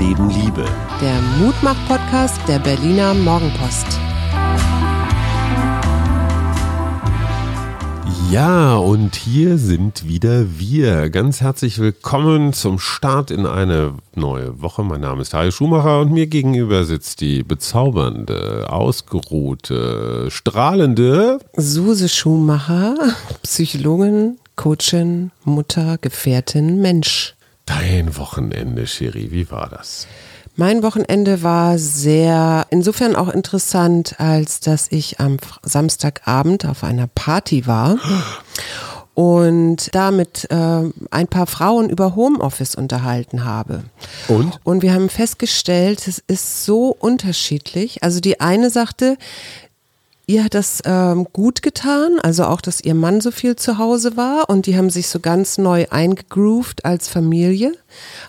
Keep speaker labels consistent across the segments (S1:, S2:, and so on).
S1: Leben Liebe.
S2: Der Mutmach-Podcast der Berliner Morgenpost.
S1: Ja, und hier sind wieder wir. Ganz herzlich willkommen zum Start in eine neue Woche. Mein Name ist Hajo Schumacher und mir gegenüber sitzt die bezaubernde, ausgeruhte, strahlende
S2: Suse Schumacher, Psychologin, Coachin, Mutter, Gefährtin, Mensch.
S1: Dein Wochenende, Shiri, wie war das?
S2: Mein Wochenende war sehr, insofern auch interessant, als dass ich am Samstagabend auf einer Party war und da mit äh, ein paar Frauen über Homeoffice unterhalten habe.
S1: Und?
S2: Und wir haben festgestellt, es ist so unterschiedlich. Also die eine sagte, Ihr hat das ähm, gut getan, also auch, dass ihr Mann so viel zu Hause war und die haben sich so ganz neu eingegroovt als Familie.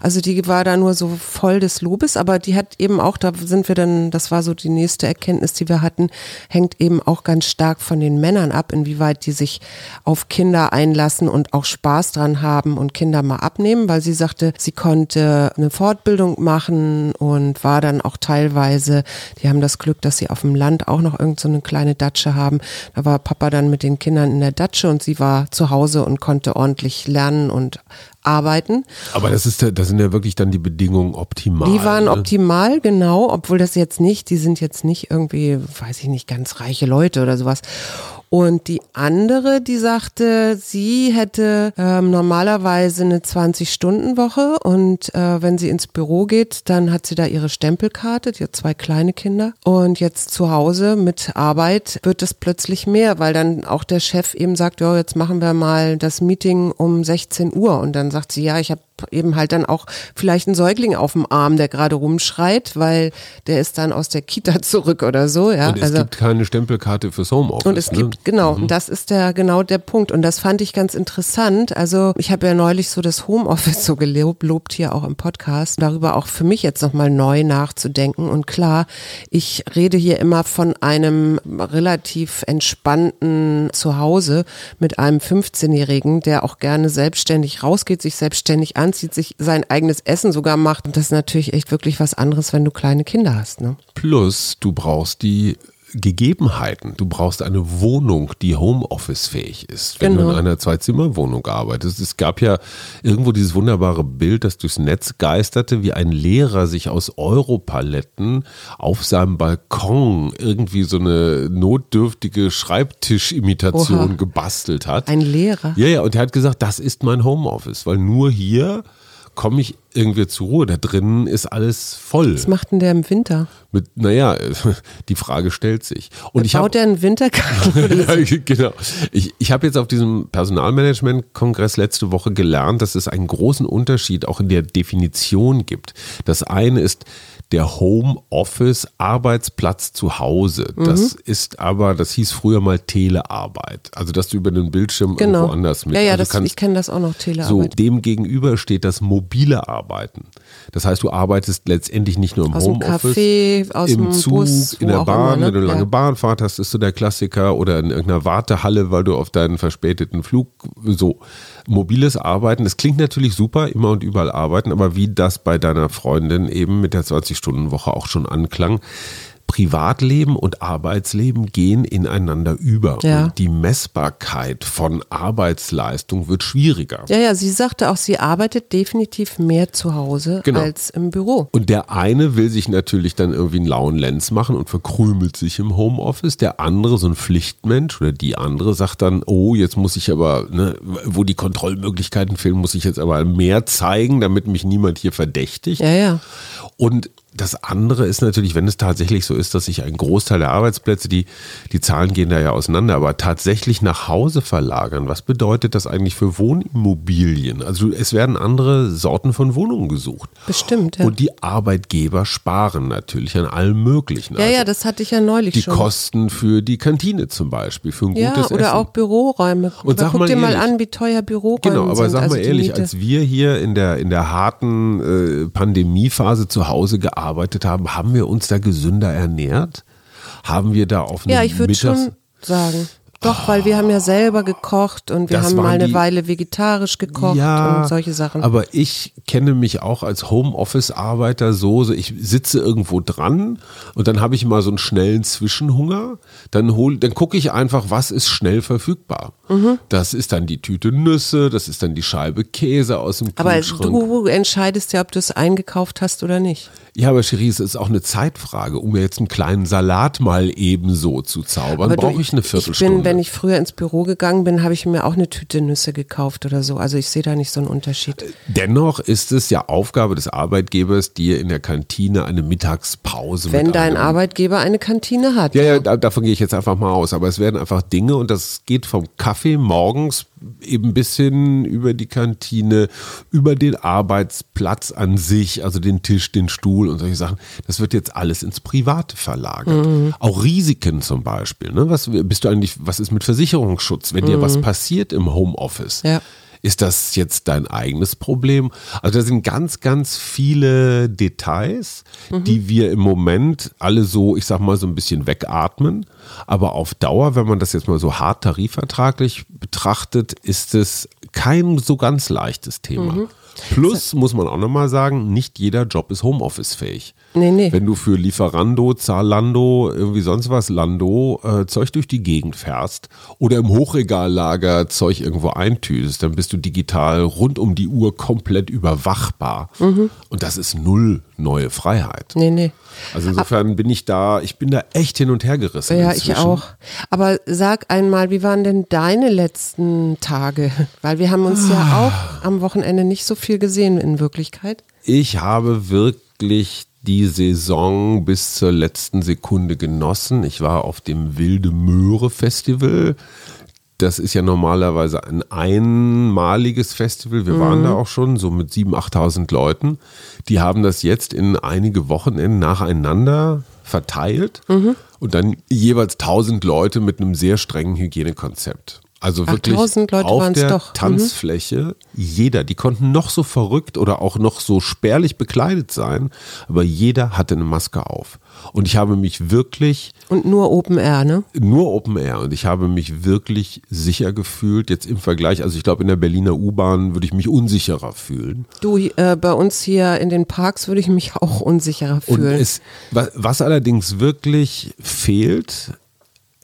S2: Also die war da nur so voll des Lobes, aber die hat eben auch, da sind wir dann, das war so die nächste Erkenntnis, die wir hatten, hängt eben auch ganz stark von den Männern ab, inwieweit die sich auf Kinder einlassen und auch Spaß dran haben und Kinder mal abnehmen, weil sie sagte, sie konnte eine Fortbildung machen und war dann auch teilweise, die haben das Glück, dass sie auf dem Land auch noch irgend so eine kleine Datsche haben. Da war Papa dann mit den Kindern in der Datsche und sie war zu Hause und konnte ordentlich lernen und arbeiten.
S1: Aber das ist, das sind ja wirklich dann die Bedingungen optimal.
S2: Die waren
S1: ne?
S2: optimal, genau, obwohl das jetzt nicht, die sind jetzt nicht irgendwie, weiß ich nicht, ganz reiche Leute oder sowas. Und die andere, die sagte, sie hätte ähm, normalerweise eine 20-Stunden-Woche und äh, wenn sie ins Büro geht, dann hat sie da ihre Stempelkarte, die hat zwei kleine Kinder. Und jetzt zu Hause mit Arbeit wird es plötzlich mehr, weil dann auch der Chef eben sagt, ja, jetzt machen wir mal das Meeting um 16 Uhr. Und dann sagt sie, ja, ich habe eben halt dann auch vielleicht einen Säugling auf dem Arm, der gerade rumschreit, weil der ist dann aus der Kita zurück oder so. Ja,
S1: und es
S2: also,
S1: gibt keine Stempelkarte fürs Homeoffice.
S2: und es
S1: ne?
S2: gibt, genau, mhm. das ist der genau der Punkt. Und das fand ich ganz interessant. Also ich habe ja neulich so das Homeoffice so gelobt, lobt hier auch im Podcast, darüber auch für mich jetzt nochmal neu nachzudenken. Und klar, ich rede hier immer von einem relativ entspannten Zuhause mit einem 15-Jährigen, der auch gerne selbstständig rausgeht, sich selbstständig anzieht, sich sein eigenes Essen sogar macht. Und das ist natürlich echt wirklich was anderes, wenn du kleine Kinder hast. Ne?
S1: Plus, du brauchst die Gegebenheiten. Du brauchst eine Wohnung, die Homeoffice-fähig ist, wenn
S2: Genau.
S1: du in einer Zwei-Zimmer-Wohnung arbeitest. Es gab ja irgendwo dieses wunderbare Bild, das durchs Netz geisterte, wie ein Lehrer sich aus Europaletten auf seinem Balkon irgendwie so eine notdürftige Schreibtischimitation
S2: Oha.
S1: gebastelt hat.
S2: Ein Lehrer.
S1: Ja, ja, und er hat gesagt, das ist mein Homeoffice, weil nur hier komme ich irgendwie zur Ruhe. Da drinnen ist alles voll.
S2: Was macht denn der im Winter?
S1: Mit, naja, die Frage stellt sich. Und ich habe
S2: Baut der einen Wintergarten?
S1: ja, genau. Ich, ich habe jetzt auf diesem Personalmanagement-Kongress letzte Woche gelernt, dass es einen großen Unterschied auch in der Definition gibt. Das eine ist der Homeoffice-Arbeitsplatz zu Hause. Das ist aber, das hieß früher mal Telearbeit. Also, dass du über den Bildschirm
S2: genau.
S1: irgendwo anders mit.
S2: ja, ja,
S1: also
S2: das,
S1: kannst-
S2: ich kenne das auch noch,
S1: so,
S2: Telearbeit.
S1: dem gegenüber steht das mobile Arbeiten. Das heißt, du arbeitest letztendlich nicht nur im
S2: Aus dem
S1: Homeoffice,
S2: Café, aus
S1: im
S2: dem
S1: Zug,
S2: Bus,
S1: in der Bahn,
S2: immer, ne?
S1: wenn du eine lange
S2: Ja.
S1: Bahnfahrt hast, ist so der Klassiker oder in irgendeiner Wartehalle, weil du auf deinen verspäteten Flug so mobiles Arbeiten. Das klingt natürlich super, immer und überall arbeiten, aber wie das bei deiner Freundin eben mit der 20-Stunden-Woche auch schon anklang, Privatleben und Arbeitsleben gehen ineinander über.
S2: Ja.
S1: Und die Messbarkeit von Arbeitsleistung wird schwieriger.
S2: Ja, ja, sie sagte auch, sie arbeitet definitiv mehr zu Hause
S1: Genau.
S2: als im Büro.
S1: Und der eine will sich natürlich dann irgendwie einen lauen Lenz machen und verkrümelt sich im Homeoffice. Der andere, so ein Pflichtmensch oder die andere, sagt dann, oh, jetzt muss ich aber, ne, wo die Kontrollmöglichkeiten fehlen, muss ich jetzt aber mehr zeigen, damit mich niemand hier verdächtigt.
S2: Ja, ja.
S1: Und das andere ist natürlich, wenn es tatsächlich so ist, dass sich ein Großteil der Arbeitsplätze, die, die Zahlen gehen da ja auseinander, aber tatsächlich nach Hause verlagern. Was bedeutet das eigentlich für Wohnimmobilien? Also es werden andere Sorten von Wohnungen gesucht.
S2: Bestimmt, ja.
S1: Und die Arbeitgeber sparen natürlich an allem Möglichen.
S2: Ja,
S1: Also
S2: ja, das hatte ich ja neulich
S1: die
S2: schon.
S1: Kosten für die Kantine zum Beispiel, für ein
S2: ja,
S1: gutes
S2: oder
S1: Essen.
S2: auch Büroräume.
S1: Und sag
S2: Guck
S1: mal
S2: dir mal
S1: ehrlich.
S2: an, wie teuer Büroräume
S1: Genau, aber
S2: sind.
S1: sag
S2: also
S1: mal
S2: die
S1: ehrlich, als wir hier in der, in der harten äh, Pandemiephase zu Hause gearbeitet haben, haben wir uns da gesünder ernährt? Haben wir da auf
S2: Ja, ich würde schon sagen. Doch, weil wir haben ja selber gekocht und wir
S1: Das
S2: haben mal eine
S1: die-
S2: Weile vegetarisch gekocht
S1: ja,
S2: und solche Sachen.
S1: Aber ich kenne mich auch als Homeoffice-Arbeiter so, so, ich sitze irgendwo dran und dann habe ich mal so einen schnellen Zwischenhunger. Dann hol, dann gucke ich einfach, was ist schnell verfügbar.
S2: Mhm.
S1: Das ist dann die Tüte Nüsse, das ist dann die Scheibe Käse aus dem
S2: aber
S1: Kühlschrank.
S2: du entscheidest ja, ob du es eingekauft hast oder nicht.
S1: Ja, aber Cherie, es ist auch eine Zeitfrage. Um mir jetzt einen kleinen Salat mal ebenso zu zaubern, brauche ich eine
S2: Ich
S1: Viertelstunde.
S2: bin, wenn ich früher ins Büro gegangen bin, habe ich mir auch eine Tüte Nüsse gekauft oder so. Also ich sehe da nicht so einen Unterschied.
S1: Dennoch ist es ja Aufgabe des Arbeitgebers, dir in der Kantine eine Mittagspause
S2: Wenn dein Arbeitgeber eine Kantine hat.
S1: Ja, ja, da, davon gehe ich jetzt einfach mal aus. Aber es werden einfach Dinge und das geht vom Kaffee morgens eben bis hin über die Kantine, über den Arbeitsplatz an sich, also den Tisch, den Stuhl und solche Sachen. Das wird jetzt alles ins Private verlagert. Auch Risiken zum Beispiel. Ne? Was bist du eigentlich, was ist mit Versicherungsschutz, wenn dir was passiert im Homeoffice?
S2: Ja.
S1: Ist das jetzt dein eigenes Problem? Also da sind ganz, ganz viele Details, die wir im Moment alle so, ich sag mal, so ein bisschen wegatmen. Aber auf Dauer, wenn man das jetzt mal so hart tarifvertraglich betrachtet, ist es kein so ganz leichtes Thema. Plus muss man auch nochmal sagen, nicht jeder Job ist Homeoffice-fähig.
S2: Nee, nee.
S1: Wenn du für Lieferando, Zalando, irgendwie sonst was, Lando, äh, Zeug durch die Gegend fährst oder im Hochregallager Zeug irgendwo eintütest, dann bist du digital rund um die Uhr komplett überwachbar.
S2: Mhm.
S1: Und das ist null neue Freiheit.
S2: Nee, nee.
S1: Also insofern bin ich da, ich bin da echt hin und her gerissen.
S2: Ja,
S1: inzwischen.
S2: ich auch. Aber sag einmal, wie waren denn deine letzten Tage? Weil wir haben uns
S1: Ah.
S2: ja auch am Wochenende nicht so viel gesehen in Wirklichkeit.
S1: Ich habe wirklich die Saison bis zur letzten Sekunde genossen. Ich war auf dem Wilde Möhre Festival. Das ist ja normalerweise ein einmaliges Festival. Wir waren da auch schon so mit 7.000, 8.000 Leuten. Die haben das jetzt in einige Wochenenden nacheinander verteilt und dann jeweils 1.000 Leute mit einem sehr strengen Hygienekonzept. Also wirklich
S2: 1000 Leute
S1: auf der
S2: doch. Mhm.
S1: Tanzfläche, jeder, die konnten noch so verrückt oder auch noch so spärlich bekleidet sein, aber jeder hatte eine Maske auf. Und ich habe mich wirklich
S2: Und nur Open Air, ne?
S1: nur Open Air und ich habe mich wirklich sicher gefühlt, jetzt im Vergleich, also ich glaube in der Berliner U-Bahn würde ich mich unsicherer fühlen.
S2: Du, äh, bei uns hier in den Parks würde ich mich auch unsicherer fühlen.
S1: es, was, was allerdings wirklich fehlt,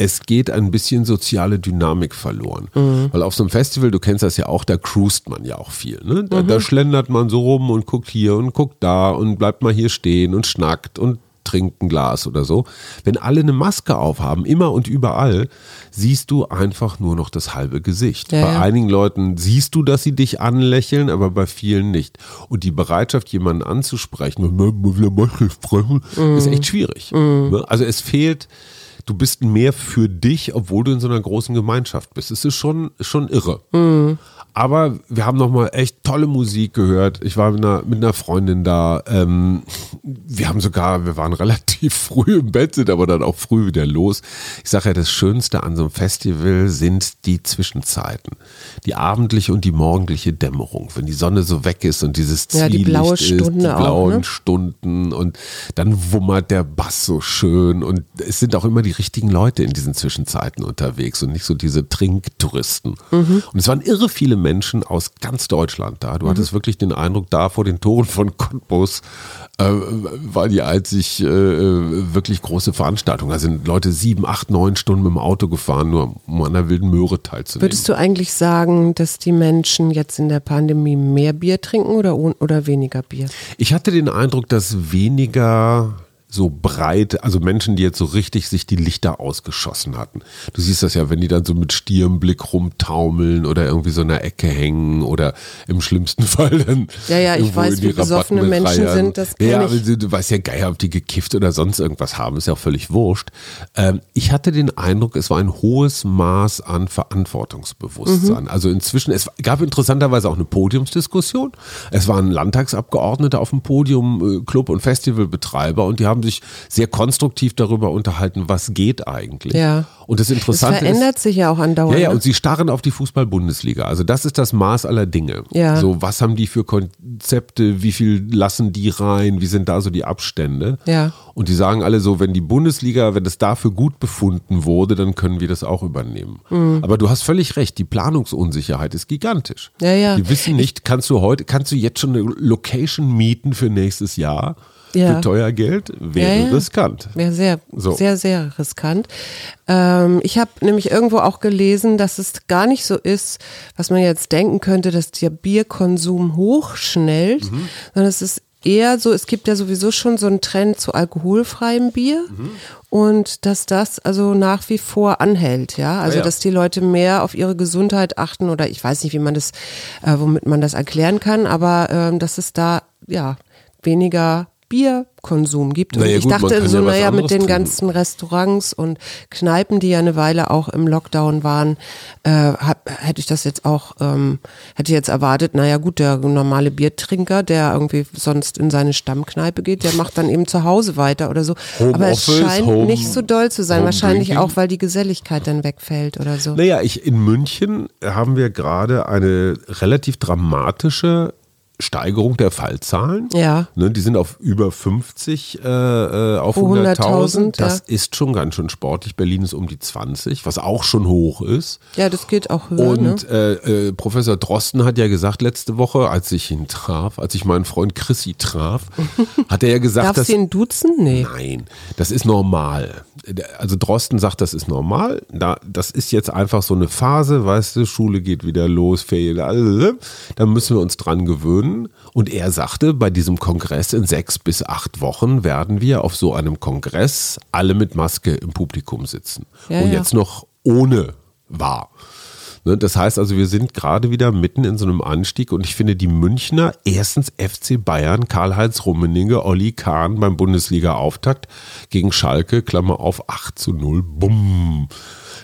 S1: es geht ein bisschen soziale Dynamik verloren.
S2: Mhm.
S1: Weil auf so einem Festival, du kennst das ja auch, da cruist man ja auch viel. Ne? Da,
S2: Mhm.
S1: da schlendert man so rum und guckt hier und guckt da und bleibt mal hier stehen und schnackt und trinkt ein Glas oder so. Wenn alle eine Maske aufhaben, immer und überall, siehst du einfach nur noch das halbe Gesicht.
S2: Ja,
S1: bei
S2: ja.
S1: einigen Leuten siehst du, dass sie dich anlächeln, aber bei vielen nicht. Und die Bereitschaft, jemanden anzusprechen, sprechen, ist echt schwierig. Ne? Also es fehlt, du bist mehr für dich, obwohl du in so einer großen Gemeinschaft bist. Es ist schon, schon irre. Aber wir haben nochmal echt tolle Musik gehört. Ich war mit einer, mit einer Freundin da. Ähm, wir haben sogar, wir waren relativ früh im Bett, sind aber dann auch früh wieder los. Ich sage ja, das Schönste an so einem Festival sind die Zwischenzeiten. Die abendliche und die morgendliche Dämmerung. Wenn die Sonne so weg ist und dieses
S2: Ja, die
S1: Zwielicht
S2: blaue
S1: ist,
S2: Stunde
S1: die
S2: auch,
S1: blauen
S2: ne?
S1: Stunden und dann wummert der Bass so schön und es sind auch immer die richtigen Leute in diesen Zwischenzeiten unterwegs und nicht so diese Trinktouristen.
S2: Mhm.
S1: Und es waren irre viele Menschen aus ganz Deutschland da. Du hattest wirklich den Eindruck, da vor den Toren von Cottbus äh, war die einzig äh, wirklich große Veranstaltung. Da sind Leute sieben, acht, neun Stunden mit dem Auto gefahren, nur um an der wilden Möhre teilzunehmen.
S2: Würdest du eigentlich sagen, dass die Menschen jetzt in der Pandemie mehr Bier trinken oder, oder weniger Bier?
S1: Ich hatte den Eindruck, dass weniger so breit, also Menschen, die jetzt so richtig sich die Lichter ausgeschossen hatten. Du siehst das ja, wenn die dann so mit Stirnblick rumtaumeln oder irgendwie so in der Ecke hängen oder im schlimmsten Fall dann.
S2: Ja, ja, ich weiß, wie besoffene Menschen
S1: reiern.
S2: sind, das
S1: Ja,
S2: ich.
S1: du, du weißt ja geil, ob die gekifft oder sonst irgendwas haben, ist ja auch völlig wurscht. Ähm, ich hatte den Eindruck, es war ein hohes Maß an Verantwortungsbewusstsein.
S2: Mhm.
S1: Also inzwischen, es gab interessanterweise auch eine Podiumsdiskussion. Es waren Landtagsabgeordnete auf dem Podium, äh, Club- und Festivalbetreiber und die haben haben sich sehr konstruktiv darüber unterhalten, was geht eigentlich.
S2: Ja.
S1: Und das Interessante
S2: das verändert
S1: ist,
S2: sich ja auch andauernd.
S1: ja, ja,
S2: ne?
S1: und sie starren auf die Fußball-Bundesliga. Also das ist das Maß aller Dinge.
S2: Ja.
S1: So, was haben die für Konzepte, wie viel lassen die rein, wie sind da so die Abstände?
S2: Ja.
S1: Und die sagen alle so, wenn die Bundesliga, wenn es dafür gut befunden wurde, dann können wir das auch übernehmen.
S2: Mhm.
S1: Aber du hast völlig recht, die Planungsunsicherheit ist gigantisch.
S2: Ja, ja.
S1: Die wissen nicht, kannst du heute, kannst du jetzt schon eine Location mieten für nächstes Jahr?
S2: Ja.
S1: Für teuer Geld? Wäre
S2: Ja, ja.
S1: riskant.
S2: Wäre sehr,
S1: So.
S2: sehr, sehr riskant. Ähm, ich habe nämlich irgendwo auch gelesen, dass es gar nicht so ist, was man jetzt denken könnte, dass der Bierkonsum hochschnellt,
S1: Mhm.
S2: sondern es ist eher so, es gibt ja sowieso schon so einen Trend zu alkoholfreiem Bier
S1: Mhm.
S2: und dass das also nach wie vor anhält, ja. Also
S1: Ah ja.
S2: dass die Leute mehr auf ihre Gesundheit achten oder ich weiß nicht, wie man das, äh, womit man das erklären kann, aber ähm, dass es da ja weniger Bierkonsum gibt. Und
S1: Naja,
S2: ich
S1: gut,
S2: dachte so,
S1: ja
S2: naja, mit den
S1: trinken.
S2: ganzen Restaurants und Kneipen, die ja eine Weile auch im Lockdown waren, äh, hab, hätte ich das jetzt auch, ähm, hätte ich jetzt erwartet, naja gut, der normale Biertrinker, der irgendwie sonst in seine Stammkneipe geht, der macht dann eben zu Hause weiter oder so.
S1: Home
S2: Aber es
S1: Office,
S2: scheint
S1: Home-
S2: nicht so doll zu sein,
S1: Home
S2: wahrscheinlich
S1: Drinking.
S2: auch, weil die Geselligkeit dann wegfällt oder so.
S1: Naja, ich, in München haben wir gerade eine relativ dramatische Steigerung der Fallzahlen.
S2: Ja.
S1: Ne, die sind auf über 50 äh, äh, auf
S2: Pro
S1: 100.000.
S2: 100.000,
S1: Das
S2: ja.
S1: ist schon ganz schön sportlich. Berlin ist um die 20, was auch schon hoch ist.
S2: Ja, das geht auch höher. ne?
S1: Und äh, äh, Professor Drosten hat ja gesagt letzte Woche, als ich ihn traf, als ich meinen Freund Chrissy traf, hat er ja gesagt,
S2: Darfst
S1: dass
S2: du ihn duzen? Nee.
S1: Nein, das ist normal. Also Drosten sagt, das ist normal. Da, das ist jetzt einfach so eine Phase, weißt du, Schule geht wieder los, Ferien, alle. da müssen wir uns dran gewöhnen. Und er sagte, bei diesem Kongress in sechs bis acht Wochen werden wir auf so einem Kongress alle mit Maske im Publikum sitzen.
S2: Ja,
S1: Und
S2: ja.
S1: jetzt noch ohne war. Ne, Das heißt also, wir sind gerade wieder mitten in so einem Anstieg und ich finde die Münchner, erstens FC Bayern, Karl-Heinz Rummenigge, Olli Kahn beim Bundesliga-Auftakt gegen Schalke, Klammer auf 8 zu 0, bumm,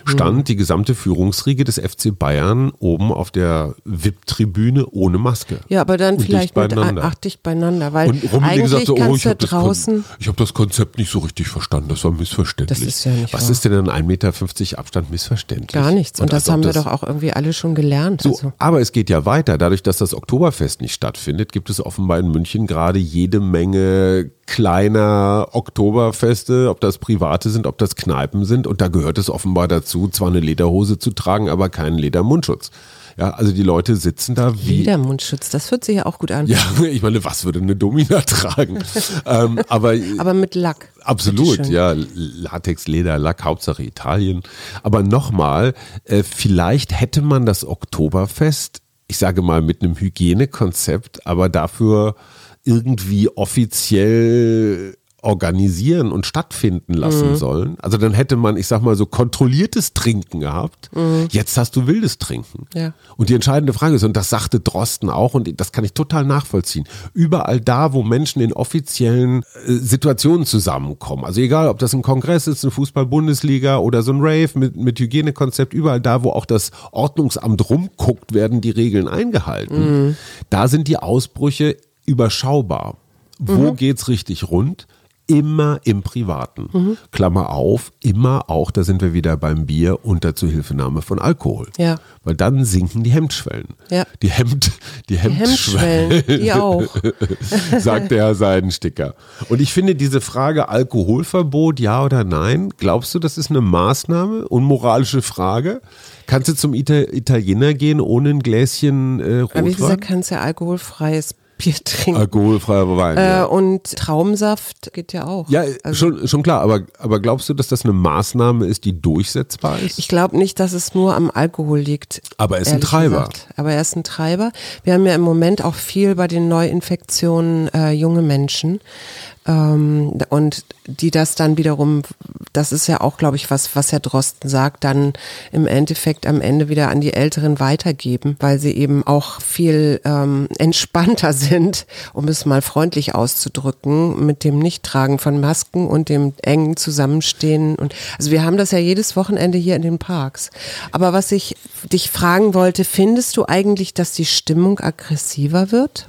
S1: stand die gesamte Führungsriege des FC Bayern oben auf der VIP-Tribüne ohne Maske.
S2: Ja, aber dann
S1: Und
S2: vielleicht
S1: dicht
S2: mit
S1: beieinander.
S2: ach, dicht beieinander, weil
S1: Und Rummenigge
S2: eigentlich
S1: sagte, oh, ich habe das, Kon ich hab das Konzept nicht so richtig verstanden, das war missverständlich.
S2: Das ist ja nicht
S1: Was
S2: wahr.
S1: ist denn an 1,50 Meter Abstand missverständlich?
S2: gar nichts. Und,
S1: Und
S2: das haben wir
S1: das-
S2: doch auch irgendwie alle schon gelernt.
S1: so,
S2: also.
S1: aber es geht ja weiter. Dadurch, dass das Oktoberfest nicht stattfindet, gibt es offenbar in München gerade jede Menge kleiner Oktoberfeste, ob das private sind, ob das Kneipen sind. Und da gehört es offenbar dazu, zwar eine Lederhose zu tragen, aber keinen Ledermundschutz. Ja, also die Leute sitzen da wie.
S2: Ledermundschutz, das hört sich ja auch gut an.
S1: Ja, ich meine, was würde eine Domina tragen? ähm, aber
S2: Aber mit Lack.
S1: Absolut, ja. Latex, Leder, Lack, Hauptsache Italien. Aber nochmal, äh, vielleicht hätte man das Oktoberfest, ich sage mal, mit einem Hygienekonzept, aber dafür irgendwie offiziell organisieren und stattfinden lassen
S2: Mhm.
S1: sollen. Also dann hätte man, ich sag mal, so kontrolliertes Trinken gehabt. Jetzt hast du wildes Trinken.
S2: Mhm. Ja.
S1: Und die entscheidende Frage ist, und das sagte Drosten auch, und das kann ich total nachvollziehen, überall da, wo Menschen in offiziellen äh, Situationen zusammenkommen, also egal, ob das ein Kongress ist, eine Fußball-Bundesliga oder so ein Rave mit, mit Hygienekonzept, überall da, wo auch das Ordnungsamt rumguckt, werden die Regeln eingehalten. Da sind die Ausbrüche überschaubar. Wo geht's richtig rund? Immer im Privaten. Klammer auf, immer auch, da sind wir wieder beim Bier, unter Zuhilfenahme von Alkohol.
S2: Ja.
S1: Weil dann sinken die Hemmschwellen.
S2: Ja.
S1: Die Hemd, die Hemmschwellen,
S2: die auch.
S1: sagt der Seidensticker. Und ich finde diese Frage Alkoholverbot, ja oder nein, glaubst du, das ist eine Maßnahme? Unmoralische Frage? Kannst du zum Ita Italiener gehen ohne ein Gläschen äh,
S2: Aber wie
S1: Rotwein?
S2: gesagt, kannst ja alkoholfreies Bier trinken.
S1: Alkoholfreier Wein.
S2: Äh,
S1: ja.
S2: und Traumsaft geht ja auch.
S1: Ja,
S2: Also,
S1: schon, schon klar, aber, aber glaubst du, dass das eine Maßnahme ist, die durchsetzbar ist?
S2: Ich glaube nicht, dass es nur am Alkohol liegt.
S1: Aber er ist ein Treiber.
S2: Gesagt. Aber er ist ein Treiber. Wir haben ja im Moment auch viel bei den Neuinfektionen äh, junge Menschen. Ähm, und die das dann wiederum, das ist ja auch, glaube ich, was, was Herr Drosten sagt, dann im Endeffekt am Ende wieder an die Älteren weitergeben, weil sie eben auch viel ähm, entspannter sind, um es mal freundlich auszudrücken, mit dem Nichttragen von Masken und dem engen Zusammenstehen. Und also wir haben das ja jedes Wochenende hier in den Parks. Aber was ich dich fragen wollte, findest du eigentlich, dass die Stimmung aggressiver wird?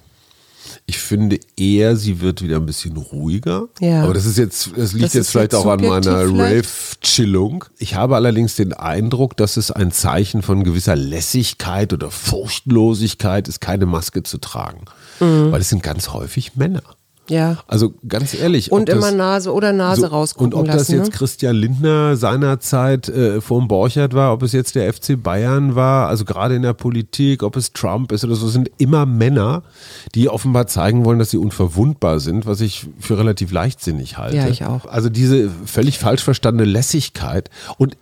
S1: Ich finde eher, sie wird wieder ein bisschen ruhiger.
S2: Ja.
S1: Aber das ist jetzt, das liegt
S2: Das
S1: jetzt vielleicht
S2: jetzt
S1: auch an meiner. Rave-Chillung. Ich habe allerdings den Eindruck, dass es ein Zeichen von gewisser Lässigkeit oder Furchtlosigkeit ist, keine Maske zu tragen.
S2: Mhm.
S1: Weil es sind ganz häufig Männer.
S2: Ja.
S1: Also ganz ehrlich.
S2: Und immer
S1: das-
S2: Nase oder Nase
S1: so,
S2: rausgucken
S1: Und ob das
S2: lassen.
S1: jetzt
S2: ne?
S1: Christian Lindner seinerzeit äh, vorm Borchert war, ob es jetzt der FC Bayern war, also gerade in der Politik, ob es Trump ist oder so, sind immer Männer, die offenbar zeigen wollen, dass sie unverwundbar sind, was ich für relativ leichtsinnig halte.
S2: Ja, ich auch.
S1: Also diese völlig falsch verstandene Lässigkeit und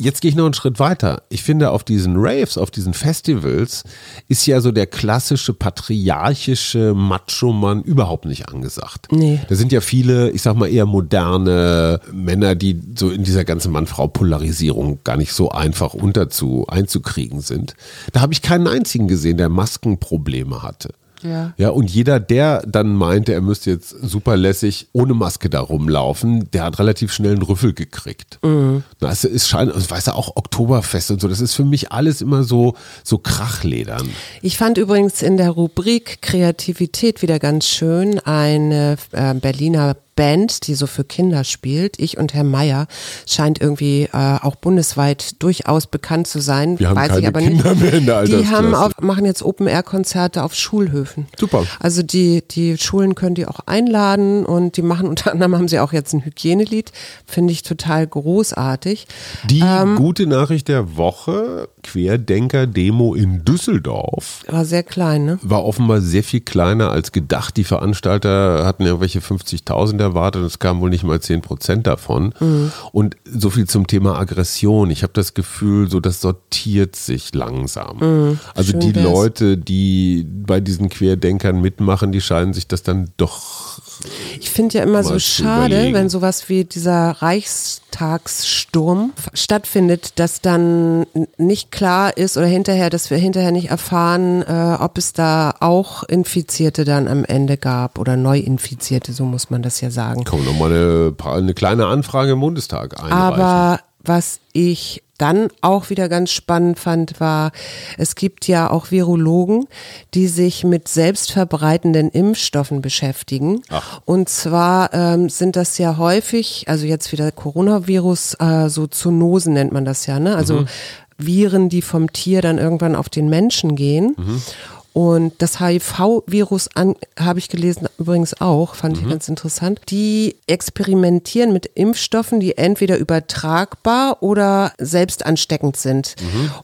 S1: Jetzt gehe ich noch einen Schritt weiter. Ich finde, auf diesen Raves, auf diesen Festivals ist ja so der klassische patriarchische Macho-Mann überhaupt nicht angesagt.
S2: Nee.
S1: Da sind ja viele, ich sag mal, eher moderne Männer, die so in dieser ganzen Mann-Frau-Polarisierung gar nicht so einfach unterzu einzukriegen sind. Da habe ich keinen einzigen gesehen, der Maskenprobleme hatte.
S2: Ja.
S1: Ja, und jeder, der dann meinte, er müsste jetzt super lässig ohne Maske da rumlaufen, der hat relativ schnell einen Rüffel gekriegt.
S2: Mhm.
S1: Na, es ist schein, also, weißt du, auch Oktoberfest und so, das ist für mich alles immer so, so Krachledern.
S2: Ich fand übrigens in der Rubrik Kreativität wieder ganz schön eine äh, Berliner Band, die so für Kinder spielt. Ich und Herr Meier scheint irgendwie äh, auch bundesweit durchaus bekannt zu sein.
S1: Wir haben
S2: Weiß
S1: keine
S2: ich aber
S1: Kinder
S2: nicht.
S1: mehr in der
S2: die haben auf, machen jetzt Open-Air-Konzerte auf Schulhöfen.
S1: Super.
S2: Also die, die Schulen können die auch einladen und die machen unter anderem haben sie auch jetzt ein Hygienelied. Finde ich total großartig.
S1: Die
S2: Ähm.
S1: gute Nachricht der Woche, Querdenker-Demo in Düsseldorf.
S2: War sehr klein, ne?
S1: war offenbar sehr viel kleiner als gedacht. Die Veranstalter hatten irgendwelche 50.000 erwartet es kamen wohl nicht mal 10 Prozent davon.
S2: Mhm.
S1: Und so viel zum Thema Aggression. Ich habe das Gefühl, so das sortiert sich langsam. Also
S2: Mhm. schön
S1: die
S2: wär's.
S1: Leute, die bei diesen Querdenkern mitmachen, die scheinen sich das dann doch
S2: Ich finde ja immer so schade,
S1: überlegen.
S2: wenn sowas wie dieser Reichstagssturm stattfindet, dass dann nicht klar ist oder hinterher, dass wir hinterher nicht erfahren, äh, ob es da auch Infizierte dann am Ende gab oder Neuinfizierte, so muss man das ja sagen.
S1: Komm, nochmal eine, eine kleine Anfrage im Bundestag einreichen.
S2: Aber was ich dann auch wieder ganz spannend fand, war, es gibt ja auch Virologen, die sich mit selbstverbreitenden Impfstoffen beschäftigen.
S1: Ach.
S2: Und zwar ähm, sind das ja häufig, also jetzt wieder Coronavirus, äh, so Zoonosen nennt man das ja, ne? Also Viren, die vom Tier dann irgendwann auf den Menschen gehen. Und das HIV-Virus habe ich gelesen, übrigens auch, fand ich ganz interessant. Die experimentieren mit Impfstoffen, die entweder übertragbar oder selbst ansteckend sind.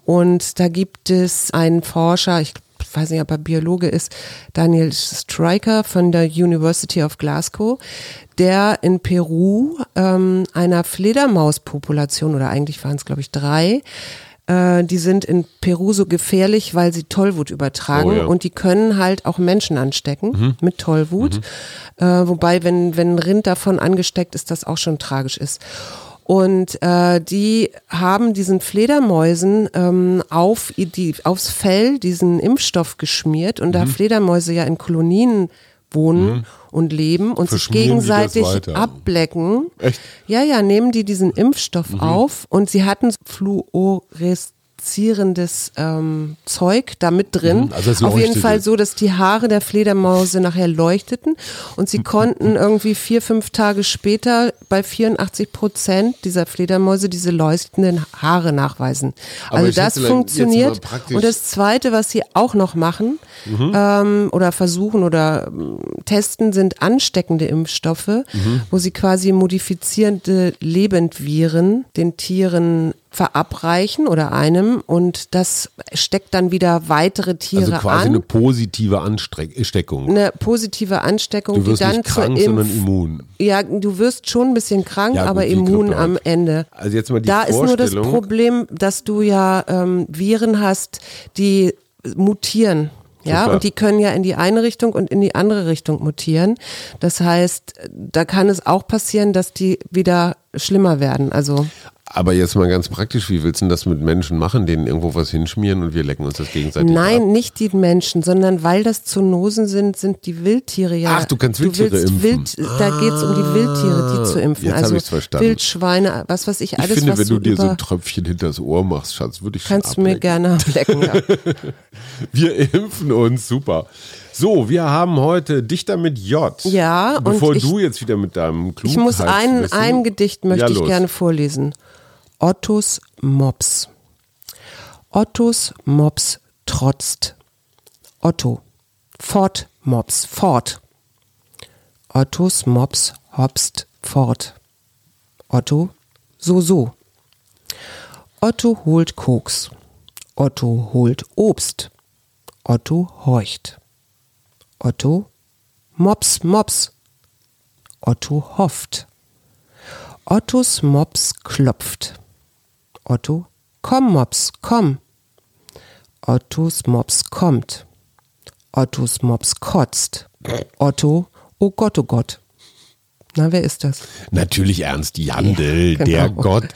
S2: Und da gibt es einen Forscher, ich weiß nicht, ob er Biologe ist, Daniel Stryker von der University of Glasgow, der in Peru ähm, einer Fledermauspopulation, oder eigentlich waren es, glaube ich, drei, äh, die sind in Peru so gefährlich, weil sie Tollwut übertragen
S1: Oh ja.
S2: und die können halt auch Menschen anstecken mit Tollwut. Äh, wobei, wenn, wenn ein Rind davon angesteckt ist, das auch schon tragisch ist. Und äh, die haben diesen Fledermäusen ähm, auf die, aufs Fell diesen Impfstoff geschmiert und
S1: Mhm.
S2: da Fledermäuse ja in Kolonien wohnen und leben und sich gegenseitig ablecken.
S1: Echt?
S2: Ja, ja, nehmen die diesen Impfstoff
S1: Mhm.
S2: auf und sie hatten fluoreszierendes ähm, Zeug da mit drin.
S1: Mhm, also es
S2: Auf jeden. Fall so, dass die Haare der Fledermause nachher leuchteten und sie konnten irgendwie vier, fünf Tage später bei 84 Prozent dieser Fledermäuse diese leuchtenden Haare nachweisen. Also das funktioniert. Und das Zweite, was sie auch noch machen ähm, oder versuchen oder ähm, testen, sind ansteckende Impfstoffe, wo sie quasi modifizierende Lebendviren den Tieren verabreichen oder einem und das steckt dann wieder weitere Tiere
S1: also quasi
S2: an.
S1: eine positive Ansteckung.
S2: eine positive Ansteckung,
S1: Du wirst
S2: die dann
S1: nicht krank, sondern immun.
S2: ja, du wirst schon ein bisschen krank,
S1: Ja, gut,
S2: aber immun am. Ende.
S1: Also jetzt mal die
S2: da ist nur das Problem, dass du ja ähm, Viren hast, die mutieren. Ja,
S1: Super.
S2: und die können ja in die eine Richtung und in die andere Richtung mutieren. Das heißt, da kann es auch passieren, dass die wieder schlimmer werden. Also
S1: Aber jetzt mal ganz praktisch, wie willst du denn das mit Menschen machen, denen irgendwo was hinschmieren und wir lecken uns das gegenseitig ab?
S2: Nein, nicht die Menschen, sondern weil das Zoonosen sind, sind die Wildtiere ja.
S1: Ach, du kannst Wildtiere
S2: willst
S1: impfen.
S2: Wild, da geht es um die Wildtiere, die zu impfen.
S1: jetzt
S2: also
S1: ich's verstanden.
S2: Wildschweine, was weiß ich,
S1: Ich
S2: alles,
S1: finde,
S2: was
S1: wenn du dir so ein Tröpfchen hinters Ohr machst, Schatz, würde ich schon
S2: kannst du mir gerne ablecken. Ja.
S1: Wir impfen uns, super. So, wir haben heute Dichter mit J.
S2: Ja,
S1: Bevor
S2: und ich,
S1: du jetzt wieder mit deinem
S2: ich muss ein, ein Gedicht möchte
S1: Ja,
S2: ich gerne vorlesen. Ottos Mops. Ottos Mops trotzt. Otto. Fort Mops. Fort. Ottos Mops hopst fort. Otto. So so. Otto holt Koks. Otto holt Obst. Otto horcht. Otto. Mops, Mops. Otto hofft. Ottos Mops klopft. Otto. Komm, Mops, komm. Ottos Mops kommt. Ottos Mops kotzt. Otto. Oh Gott, oh Gott. Na, wer ist das?
S1: Natürlich Ernst Jandl,
S2: Ja, genau.
S1: der Gott.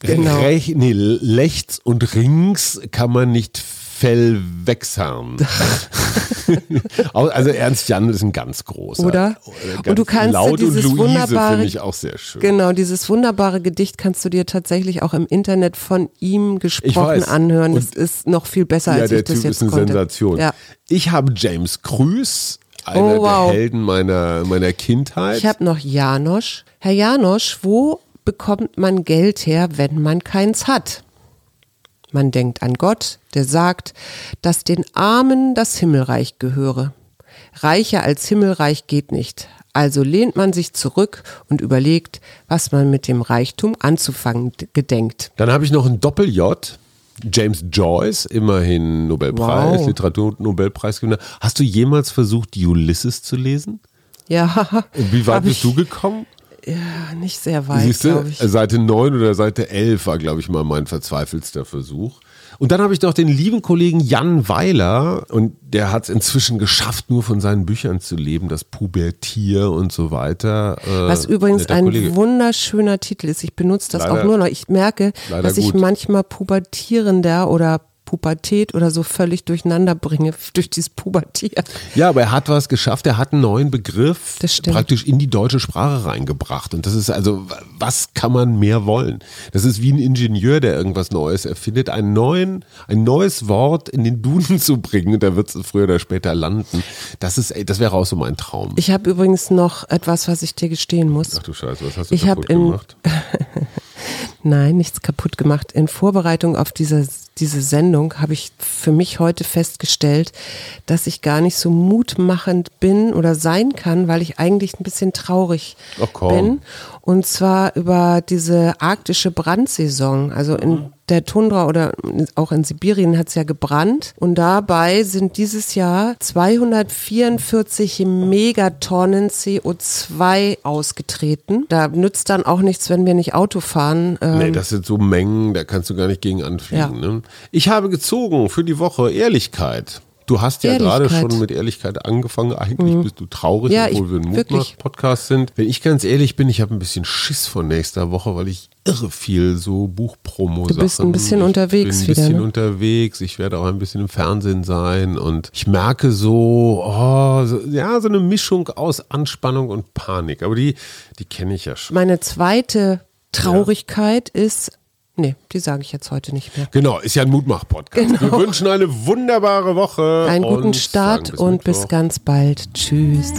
S2: Genau.
S1: Rech, nee, rechts und rings kann man nicht Fell wechseln. also Ernst Jandl ist ein ganz großer.
S2: Oder?
S1: Ganz
S2: Und du kannst
S1: laut
S2: dir dieses
S1: und Luise
S2: wunderbare-
S1: finde ich auch sehr schön.
S2: Genau, dieses wunderbare Gedicht kannst du dir tatsächlich auch im Internet von ihm gesprochen anhören.
S1: Und-
S2: Das ist noch viel besser,
S1: Ja,
S2: als
S1: der
S2: ich das
S1: Typ
S2: jetzt
S1: ist eine
S2: konnte.
S1: Sensation.
S2: Ja.
S1: Ich habe James Krüß, einer
S2: Oh, wow.
S1: der Helden meiner, meiner Kindheit.
S2: Ich habe noch Janosch. Herr Janosch, wo bekommt man Geld her, wenn man keins hat? Man denkt an Gott, der sagt, dass den Armen das Himmelreich gehöre. Reicher als Himmelreich geht nicht. Also lehnt man sich zurück und überlegt, was man mit dem Reichtum anzufangen gedenkt.
S1: Dann habe ich noch ein Doppel-J. James Joyce, immerhin Nobelpreis,
S2: Wow.
S1: Literatur-Nobelpreisgewinner. Hast du jemals versucht, Ulysses zu lesen?
S2: Ja,
S1: Und wie weit bist
S2: ich,
S1: du gekommen?
S2: Ja, nicht sehr weit,
S1: Siehst du,
S2: ich.
S1: Seite 9 oder Seite 11 war, glaube ich, mal mein verzweifelster Versuch. Und dann habe ich noch den lieben Kollegen Jan Weiler und der hat es inzwischen geschafft, nur von seinen Büchern zu leben, das Pubertier und so weiter. Äh,
S2: Was übrigens ein
S1: Kollege.
S2: wunderschöner Titel ist. Ich benutze das
S1: Leider-
S2: auch nur noch. Ich merke, dass ich
S1: gut.
S2: manchmal Pubertierender oder Pubertät oder so völlig durcheinander bringe durch dieses Pubertieren.
S1: Ja, aber er hat was geschafft. Er hat einen neuen Begriff praktisch in die deutsche Sprache reingebracht. Und das ist also, was kann man mehr wollen? Das ist wie ein Ingenieur, der irgendwas Neues erfindet, einen neuen, ein neues Wort in den Duden zu bringen. Und da wird es früher oder später landen. Das ist, das wäre auch so mein Traum.
S2: Ich habe übrigens noch etwas, was ich dir gestehen muss.
S1: Ach du Scheiße, was hast du
S2: Ich hab in-
S1: gemacht?
S2: Nein, nichts kaputt gemacht. In Vorbereitung auf diese, diese Sendung habe ich für mich heute festgestellt, dass ich gar nicht so mutmachend bin oder sein kann, weil ich eigentlich ein bisschen traurig bin. Und zwar über diese arktische Brandsaison. Also in der Tundra oder auch in Sibirien hat es ja gebrannt. Und dabei sind dieses Jahr 244 Megatonnen CO2 ausgetreten. Da nützt dann auch nichts, wenn wir nicht Auto fahren. Ähm,
S1: Nee, das sind so Mengen, da kannst du gar nicht gegen anfliegen. Ne? Ich habe gezogen für die Woche Ehrlichkeit. Du hast ja gerade.
S2: Mhm.
S1: schon mit Ehrlichkeit angefangen. Eigentlich bist du traurig,
S2: Ja,
S1: obwohl
S2: ich-
S1: wir ein. Mutmach-Podcast sind. Wenn ich ganz ehrlich bin, ich habe ein bisschen Schiss vor nächster Woche, weil ich irre viel so Buchpromo
S2: Du bist ein bisschen
S1: ich
S2: unterwegs
S1: bin ein
S2: wieder,
S1: bisschen
S2: ne?
S1: unterwegs. Ich werde auch ein bisschen im Fernsehen sein und ich merke so, oh, so, ja, so eine Mischung aus Anspannung und Panik. Aber die, die kenne ich ja schon.
S2: Meine zweite Traurigkeit ist, nee, die sage ich jetzt heute nicht mehr.
S1: Genau, ist ja ein Mutmach-Podcast. Wir wünschen eine wunderbare Woche.
S2: Einen guten Start
S1: sagen
S2: und bis ganz bald. Tschüss.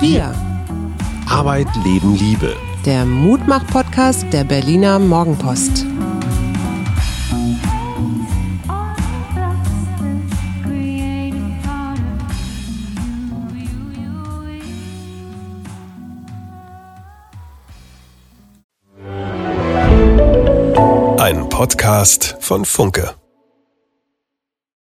S2: Wir,
S1: Arbeit, Leben, Liebe.
S2: der Mutmach-Podcast der Berliner Morgenpost.
S3: Podcast von Funke.